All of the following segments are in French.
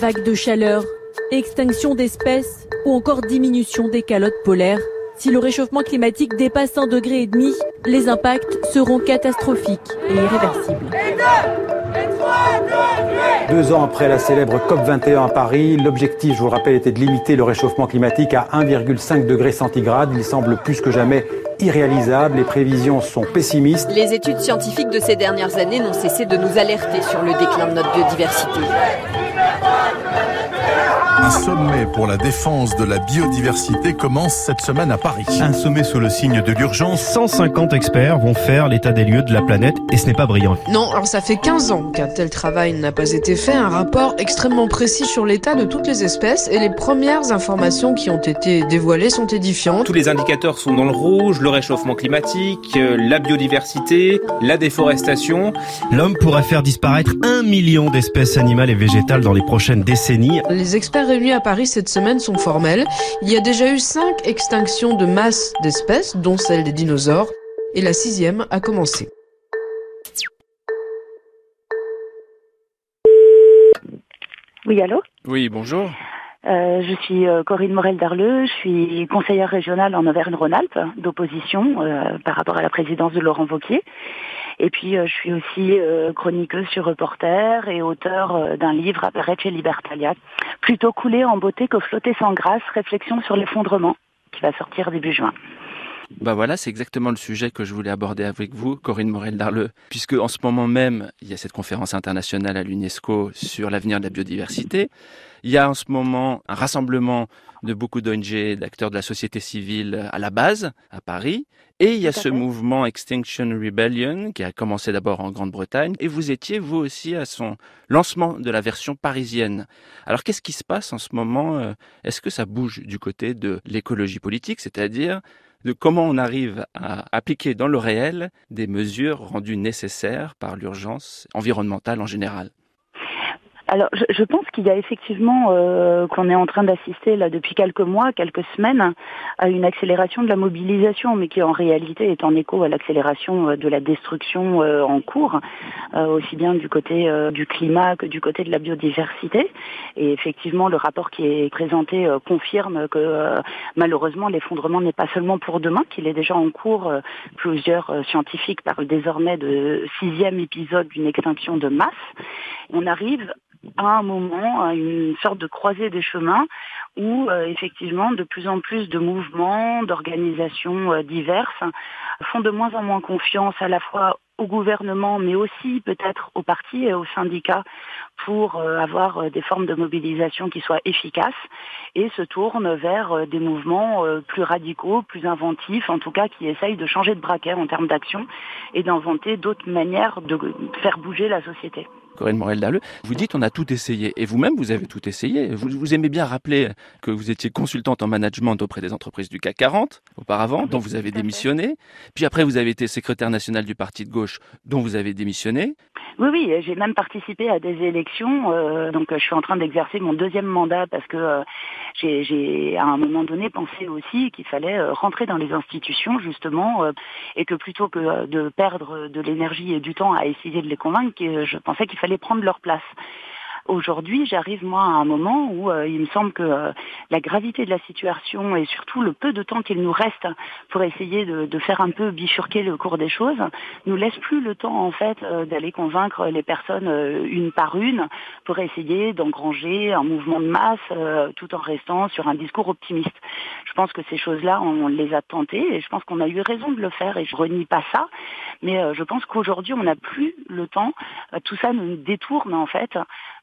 Vagues de chaleur, extinction d'espèces ou encore diminution des calottes polaires. Si le réchauffement climatique dépasse un degré et demi, les impacts seront catastrophiques et irréversibles. Deux ans après la célèbre COP21 à Paris, l'objectif, je vous rappelle, était de limiter le réchauffement climatique à 1,5 degré centigrade. Il semble plus que jamais irréalisable. Les prévisions sont pessimistes. Les études scientifiques de ces dernières années n'ont cessé de nous alerter sur le déclin de notre biodiversité. Un sommet pour la défense de la biodiversité commence cette semaine à Paris. Un sommet sous le signe de l'urgence. 150 experts vont faire l'état des lieux de la planète et ce n'est pas brillant. Non, alors ça fait 15 ans qu'un tel travail n'a pas été fait. Un rapport extrêmement précis sur l'état de toutes les espèces et les premières informations qui ont été dévoilées sont édifiantes. Tous les indicateurs sont dans le rouge, le réchauffement climatique, euh, la biodiversité, la déforestation. L'homme pourrait faire disparaître un million d'espèces animales et végétales dans les prochaines décennies. Les experts réunis à Paris cette semaine sont formels. Il y a déjà eu cinq extinctions de masse d'espèces, dont celle des dinosaures, et la sixième a commencé. Oui, allô? Oui, bonjour. Euh, je suis euh, Corinne Morel-Darleux, je suis conseillère régionale en Auvergne-Rhône-Alpes d'opposition euh, par rapport à la présidence de Laurent Wauquiez. Et puis je suis aussi chroniqueuse sur Reporter et auteur d'un livre apparaître chez Libertalia, plutôt coulé en beauté que flotter sans grâce, réflexion sur l'effondrement, qui va sortir début juin. Bah voilà, c'est exactement le sujet que je voulais aborder avec vous, Corinne Morel-Darleux, puisque en ce moment même, il y a cette conférence internationale à l'UNESCO sur l'avenir de la biodiversité. Il y a en ce moment un rassemblement de beaucoup d'ONG, d'acteurs de la société civile à la base, à Paris. Et il y a ce mouvement Extinction Rebellion qui a commencé d'abord en Grande-Bretagne. Et vous étiez, vous aussi, à son lancement de la version parisienne. Alors qu'est-ce qui se passe en ce moment? Euh, Est-ce que ça bouge du côté de l'écologie politique, c'est-à-dire de comment on arrive à appliquer dans le réel des mesures rendues nécessaires par l'urgence environnementale en général alors, je, je pense qu'il y a effectivement euh, qu'on est en train d'assister là depuis quelques mois, quelques semaines, à une accélération de la mobilisation, mais qui en réalité est en écho à l'accélération euh, de la destruction euh, en cours, aussi bien du côté du climat que du côté de la biodiversité. Et effectivement, le rapport qui est présenté confirme que malheureusement l'effondrement n'est pas seulement pour demain, qu'il est déjà en cours. plusieurs scientifiques parlent désormais de sixième épisode d'une extinction de masse. On arrive à un moment, à une sorte de croisée des chemins où euh, effectivement de plus en plus de mouvements, d'organisations euh, diverses font de moins en moins confiance à la fois au gouvernement, mais aussi peut-être aux partis et aux syndicats pour euh, avoir des formes de mobilisation qui soient efficaces et se tournent vers des mouvements plus radicaux, plus inventifs, en tout cas qui essayent de changer de braquet en termes d'action et d'inventer d'autres manières de faire bouger la société. Corinne Morel-Dalleux, vous dites on a tout essayé. Et vous-même, vous avez tout essayé. Vous, vous, aimez bien rappeler que vous étiez consultante en management auprès des entreprises du CAC 40 auparavant, dont vous avez démissionné. Puis après, vous avez été secrétaire national du parti de gauche, dont vous avez démissionné. Oui, oui, j'ai même participé à des élections. Euh, donc, je suis en train d'exercer mon deuxième mandat parce que euh, j'ai, à un moment donné, pensé aussi qu'il fallait euh, rentrer dans les institutions, justement, euh, et que plutôt que de perdre de l'énergie et du temps à essayer de les convaincre, je pensais qu'il fallait prendre leur place. Aujourd'hui, j'arrive moi à un moment où euh, il me semble que euh, la gravité de la situation et surtout le peu de temps qu'il nous reste pour essayer de, de, faire un peu bifurquer le cours des choses nous laisse plus le temps en fait euh, d'aller convaincre les personnes une par une pour essayer d'engranger un mouvement de masse tout en restant sur un discours optimiste. Je pense que ces choses-là, on les a tentées et je pense qu'on a eu raison de le faire et je renie pas ça. Mais je pense qu'aujourd'hui, on n'a plus le temps. Tout ça nous détourne en fait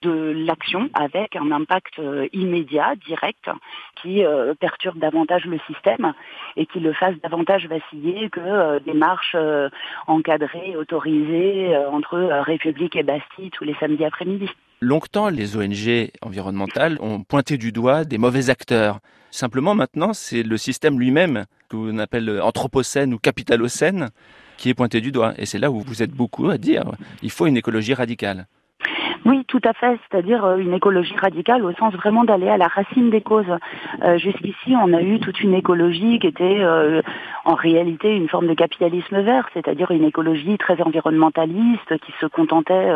l'action avec un impact euh, immédiat, direct, qui euh, perturbe davantage le système et qui le fasse davantage vaciller que euh, des marches encadrées, autorisées entre République et Bastille tous les samedis après-midi. Longtemps, les ONG environnementales ont pointé du doigt des mauvais acteurs. Simplement, maintenant, c'est le système lui-même, que l'on appelle anthropocène ou capitalocène, qui est pointé du doigt. Et c'est là où vous êtes beaucoup à dire il faut une écologie radicale. Oui, tout à fait, c'est-à-dire euh, une écologie radicale au sens vraiment d'aller à la racine des causes. Euh, jusqu'ici, on a eu toute une écologie qui était euh, en réalité une forme de capitalisme vert, c'est-à-dire une écologie très environnementaliste qui se contentait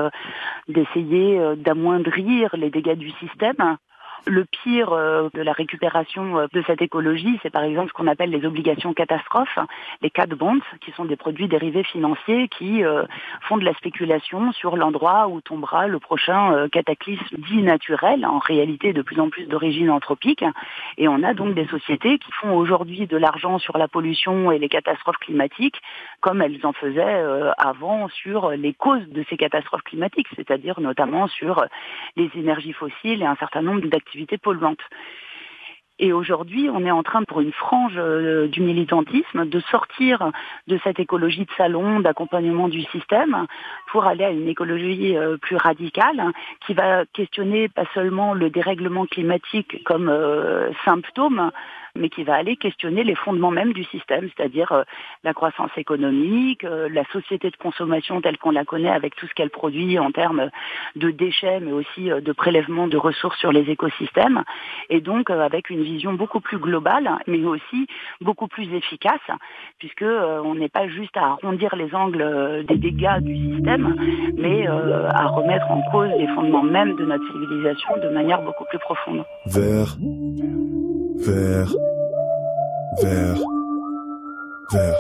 d'essayer d'amoindrir les dégâts du système le pire euh, de la récupération euh, de cette écologie, c'est par exemple ce qu'on appelle les obligations catastrophes, les cat bonds, qui sont des produits dérivés financiers qui euh, font de la spéculation sur l'endroit où tombera le prochain cataclysme dit naturel, en réalité de plus en plus d'origine anthropique. Et on a donc des sociétés qui font aujourd'hui de l'argent sur la pollution et les catastrophes climatiques, comme elles en faisaient avant sur les causes de ces catastrophes climatiques, c'est-à-dire notamment sur les énergies fossiles et un certain nombre d'activités polluantes. Et aujourd'hui, on est en train, pour une frange euh, du militantisme, de sortir de cette écologie de salon, d'accompagnement du système, pour aller à une écologie euh, plus radicale, qui va questionner pas seulement le dérèglement climatique comme euh, symptôme, mais qui va aller questionner les fondements même du système, c'est-à-dire euh, la croissance économique, euh, la société de consommation telle qu'on la connaît avec tout ce qu'elle produit en termes de déchets, mais aussi euh, de prélèvement de ressources sur les écosystèmes, et donc avec une vision beaucoup plus globale, mais aussi beaucoup plus efficace, puisque on n'est pas juste à arrondir les angles des dégâts du système, mais à remettre en cause les fondements même de notre civilisation de manière beaucoup plus profonde. Vert, vert, vert.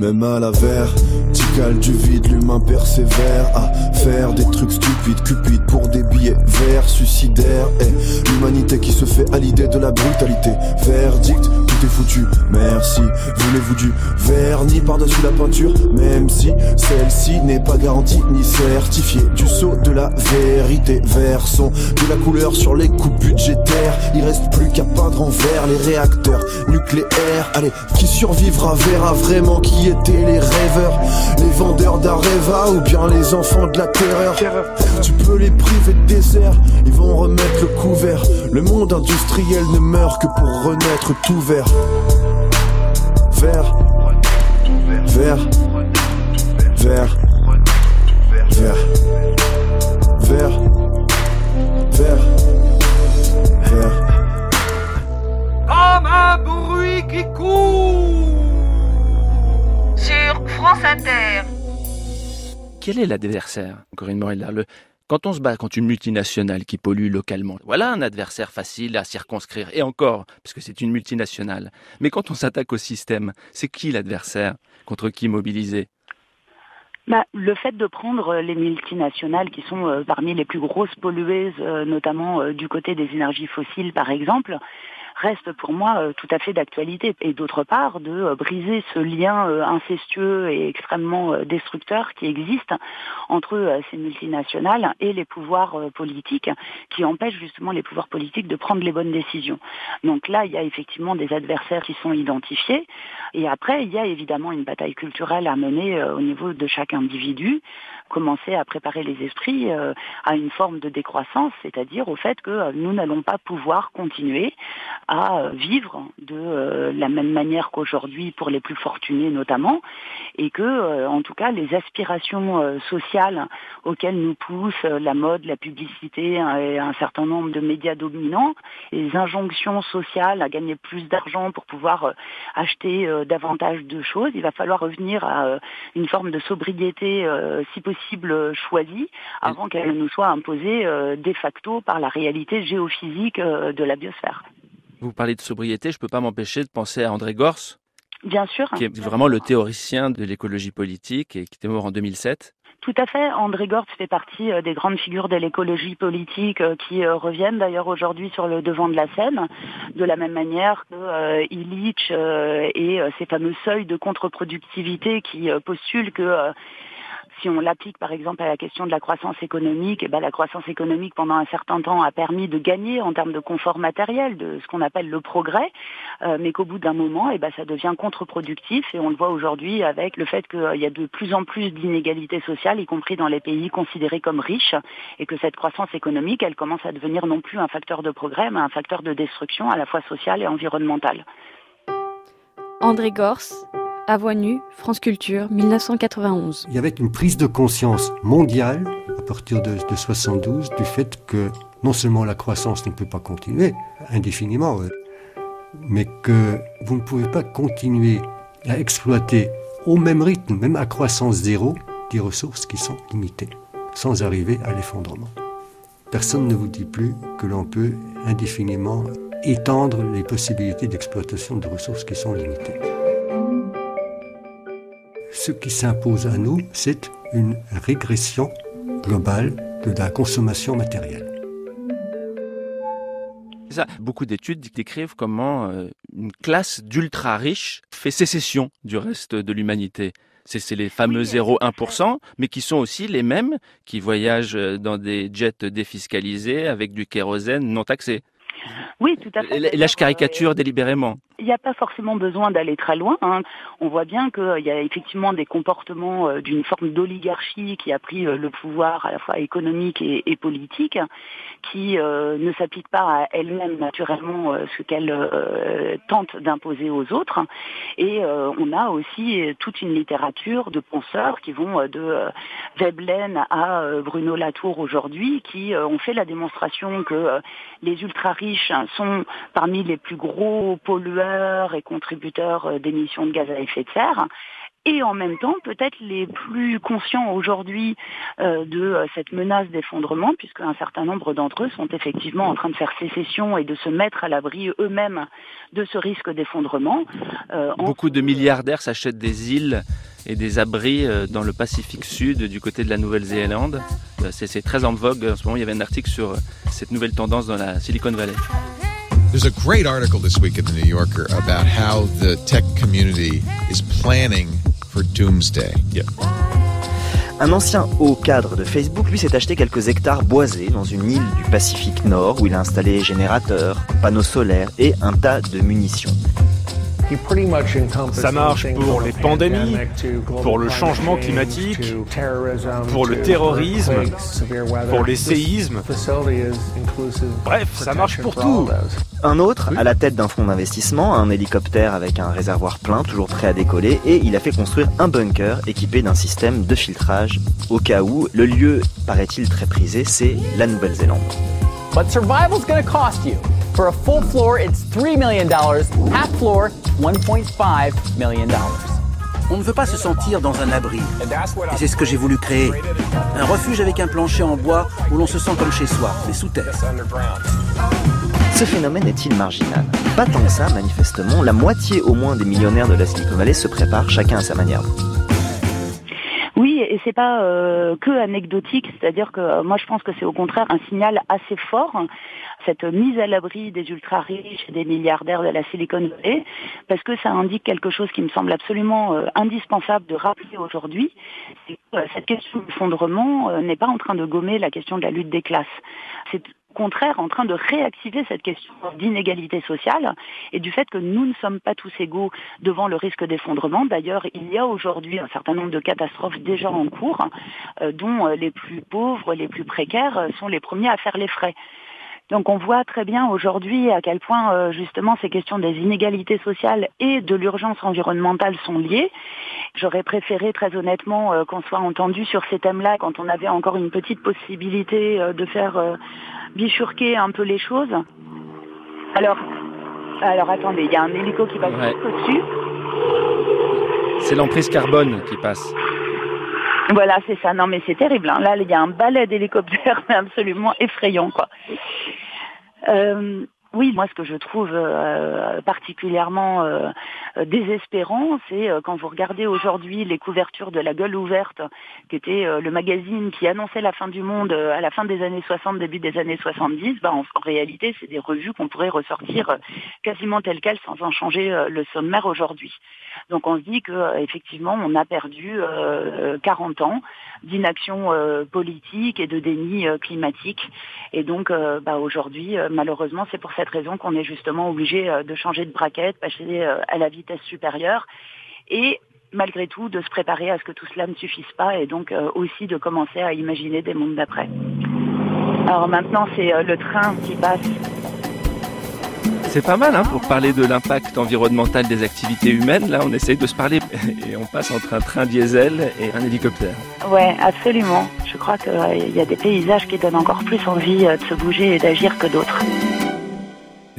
Même à la verticale du vide, l'humain persévère à faire des trucs stupides, cupides pour des billets verts, suicidaires. Et l'humanité qui se fait à l'idée de la brutalité. Verdict, tout est foutu. Merci. Voulez-vous du vernis par-dessus la peinture, même si celle-ci n'est pas garantie ni certifiée. Du saut de la vérité, versons de la couleur sur les coupes budgétaires. Il reste plus qu'à peindre en vert les réacteurs nucléaires. Allez, qui survivra verra vraiment qui étaient les rêveurs, d'Areva ou bien les enfants de la terreur. Tu peux les priver de désert, ils vont remettre le couvert. Le monde industriel ne meurt que pour renaître tout vert. Vert, vert, vert, vert, vert, vert, vert. Comme un bruit qui court France Inter. Quel est l'adversaire, Corinne Morel quand on se bat contre une multinationale qui pollue localement, voilà un adversaire facile à circonscrire. Et encore, parce que c'est une multinationale. Mais quand on s'attaque au système, c'est qui l'adversaire Contre qui mobiliser? Bah, le fait de prendre les multinationales qui sont euh, parmi les plus grosses pollueuses, euh, notamment euh, du côté des énergies fossiles par exemple, reste pour moi euh, tout à fait d'actualité. Et d'autre part, de euh, briser ce lien euh, incestueux et extrêmement destructeur qui existe entre ces multinationales et les pouvoirs politiques qui empêchent justement les pouvoirs politiques de prendre les bonnes décisions. Donc là, il y a effectivement des adversaires qui sont identifiés. Et après, il y a évidemment une bataille culturelle à mener au niveau de chaque individu commencer à préparer les esprits euh, à une forme de décroissance, c'est-à-dire au fait que euh, nous n'allons pas pouvoir continuer à euh, vivre de la même manière qu'aujourd'hui pour les plus fortunés notamment, et que en tout cas les aspirations sociales auxquelles nous poussent la mode, la publicité et un certain nombre de médias dominants, les injonctions sociales à gagner plus d'argent pour pouvoir acheter davantage de choses, il va falloir revenir à une forme de sobriété si possible cible choisie avant qu'elle ne nous soit imposée euh, de facto par la réalité géophysique euh, de la biosphère. Vous parlez de sobriété, je ne peux pas m'empêcher de penser à André Gors. Bien sûr. Qui est vraiment le théoricien de l'écologie politique et qui était mort en 2007. Tout à fait. André Gortz fait partie euh, des grandes figures de l'écologie politique qui reviennent d'ailleurs aujourd'hui sur le devant de la scène, de la même manière que Illich et ses fameux seuils de contre-productivité qui postulent que si on l'applique par exemple à la question de la croissance économique, eh ben, la croissance économique pendant un certain temps a permis de gagner en termes de confort matériel, de ce qu'on appelle le progrès, euh, mais qu'au bout d'un moment, eh ben, ça devient contre-productif et on le voit aujourd'hui avec le fait qu'il y a de plus en plus d'inégalités sociales, y compris dans les pays considérés comme riches, et que cette croissance économique, elle commence à devenir non plus un facteur de progrès, mais un facteur de destruction à la fois sociale et environnementale. André Gors, à France Culture, 1991. Il y avait une prise de conscience mondiale partir de, de 72 du fait que non seulement la croissance ne peut pas continuer indéfiniment, mais que vous ne pouvez pas continuer à exploiter au même rythme, même à croissance zéro, des ressources qui sont limitées, sans arriver à l'effondrement. Personne ne vous dit plus que l'on peut indéfiniment étendre les possibilités d'exploitation de ressources qui sont limitées. Ce qui s'impose à nous, c'est une régression globale de la consommation matérielle. Ça, beaucoup d'études décrivent comment euh, une classe d'ultra riches fait sécession du reste de l'humanité. C'est les fameux 0,1%, mais qui sont aussi les mêmes qui voyagent euh, dans des jets défiscalisés avec du kérosène non taxé. Oui, tout à fait. Là, je caricature délibérément. Il n'y a pas forcément besoin d'aller très loin. Hein. On voit bien qu'il y a effectivement des comportements euh, d'une forme d'oligarchie qui a pris euh, le pouvoir à la fois économique et, politique, qui euh, ne s'applique pas à elle-même naturellement ce qu'elle tente d'imposer aux autres. Et on a aussi toute une littérature de penseurs qui vont de Veblen à Bruno Latour aujourd'hui, qui ont fait la démonstration que les ultra-riches sont parmi les plus gros pollueurs et contributeurs euh, d'émissions de gaz à effet de serre et en même temps peut-être les plus conscients aujourd'hui euh, de euh, cette menace d'effondrement, puisque un certain nombre d'entre eux sont effectivement en train de faire sécession et de se mettre à l'abri eux-mêmes de ce risque d'effondrement. Beaucoup de milliardaires s'achètent des îles et des abris dans le Pacifique Sud du côté de la Nouvelle-Zélande. C'est très en vogue en ce moment. Il y avait un article sur cette nouvelle tendance dans la Silicon Valley. There's a great article this week in the New Yorker about how the tech community is planning Un ancien haut cadre de Facebook, lui, s'est acheté quelques hectares boisés dans une île du Pacifique Nord où il a installé générateurs, panneaux solaires et un tas de munitions. Ça marche pour les pandémies, pour le changement climatique, pour le terrorisme, pour les séismes. Bref, ça marche pour tout. Un autre, à la tête d'un fonds d'investissement, un hélicoptère avec un réservoir plein, toujours prêt à décoller, et il a fait construire un bunker équipé d'un système de filtrage au cas où le lieu, paraît-il très prisé, c'est la Nouvelle-Zélande. But survival's gonna cost you. For a full floor, it's $3 million. Half floor, $1.5 million. On ne veut pas se sentir dans un abri. Et c'est ce que j'ai voulu créer. Un refuge avec un plancher en bois où l'on se sent comme chez soi, mais sous terre. Ce phénomène est-il marginal? Pas tant que ça, manifestement. La moitié au moins des millionnaires de la Silicon Valley se préparent chacun à sa manière. C'est pas euh, que anecdotique, c'est-à-dire que euh, moi je pense que c'est au contraire un signal assez fort cette mise à l'abri des ultra riches et des milliardaires de la Silicon Valley, parce que ça indique quelque chose qui me semble absolument euh, indispensable de rappeler aujourd'hui, c'est que cette question d'effondrement n'est pas en train de gommer la question de la lutte des classes. Contraire en train de réactiver cette question d'inégalité sociale et du fait que nous ne sommes pas tous égaux devant le risque d'effondrement. D'ailleurs, il y a aujourd'hui un certain nombre de catastrophes déjà en cours, euh, dont euh, les plus pauvres, les plus précaires euh, sont les premiers à faire les frais. Donc on voit très bien aujourd'hui à quel point justement ces questions des inégalités sociales et de l'urgence environnementale sont liées. J'aurais préféré très honnêtement qu'on soit entendu sur ces thèmes-là quand on avait encore une petite possibilité de faire bifurquer un peu les choses. Alors, alors attendez, il y a un hélico qui passe au-dessus. C'est l'emprise carbone qui passe. Voilà, c'est ça. Non, mais c'est terrible. Hein. Là, il y a un balai d'hélicoptères absolument effrayant, quoi. Euh, oui, moi ce que je trouve euh, particulièrement euh, désespérant, c'est euh, quand vous regardez aujourd'hui les couvertures de La Gueule ouverte, qui était le magazine qui annonçait la fin du monde à la fin des années 60, début des années 70, bah, en, réalité c'est des revues qu'on pourrait ressortir quasiment telles quelles sans en changer le sommaire aujourd'hui. Donc on se dit qu'effectivement on a perdu 40 ans d'inaction politique et de déni climatique. Et donc bah, aujourd'hui, malheureusement, c'est pour cette raison qu'on est justement obligé euh, de changer de braquette, passer euh, à la vitesse supérieure et malgré tout de se préparer à ce que tout cela ne suffise pas et donc euh, aussi de commencer à imaginer des mondes d'après. Alors maintenant c'est le train qui passe. C'est pas mal hein, pour parler de l'impact environnemental des activités humaines. Là, on essaye de se parler et on passe entre un train diesel et un hélicoptère. Ouais, absolument. Je crois qu'il y a des paysages qui donnent encore plus envie de se bouger et d'agir que d'autres.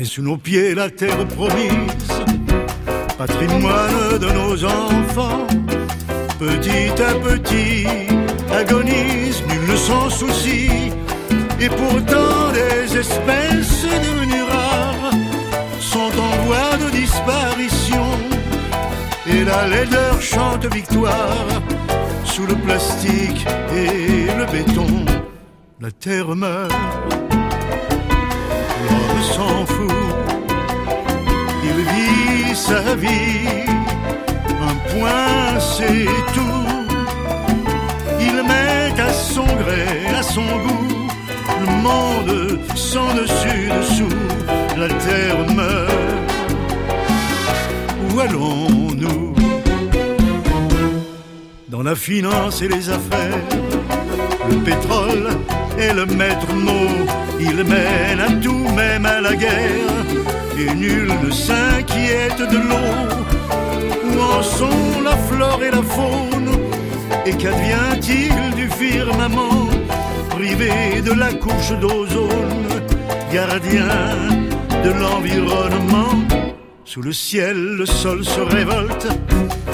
Et sous nos pieds, la terre promise, patrimoine de nos enfants, petit à petit, agonise, nul ne s'en soucie. Et pourtant, des espèces devenues rares sont en voie de disparition. Et la laideur chante victoire sous le plastique et le béton. La terre meurt, s'en fout. Il vit sa vie, un point c'est tout. Il met à son gré, à son goût le monde sans dessus dessous, la terre meurt. Où allons-nous? Dans la finance et les affaires, le pétrole est le maître mot, il mène à tout, même à la guerre, et nul ne s'inquiète de l'eau. Où en sont la flore et la faune? Et qu'advient-il du firmament privé de la couche d'ozone, gardien de l'environnement. Sous le ciel, le sol se révolte,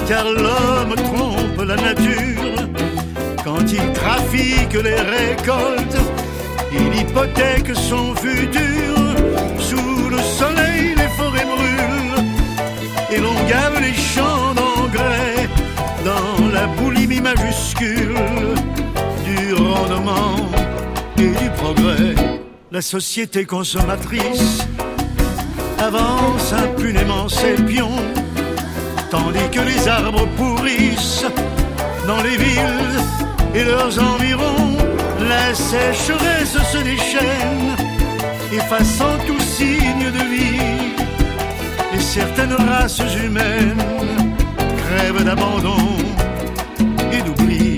car l'homme trompe la nature. Quand il trafique les récoltes, il hypothèque son futur. Sous le soleil, les forêts brûlent, et l'on gave les champs d'engrais dans la boulimie majuscule du rendement et du progrès. La société consommatrice avance impunément ses pions, tandis que les arbres pourrissent dans les villes et leurs environs. La sécheresse se déchaîne, effaçant tout signe de vie. Et certaines races humaines crèvent d'abandon et d'oubli.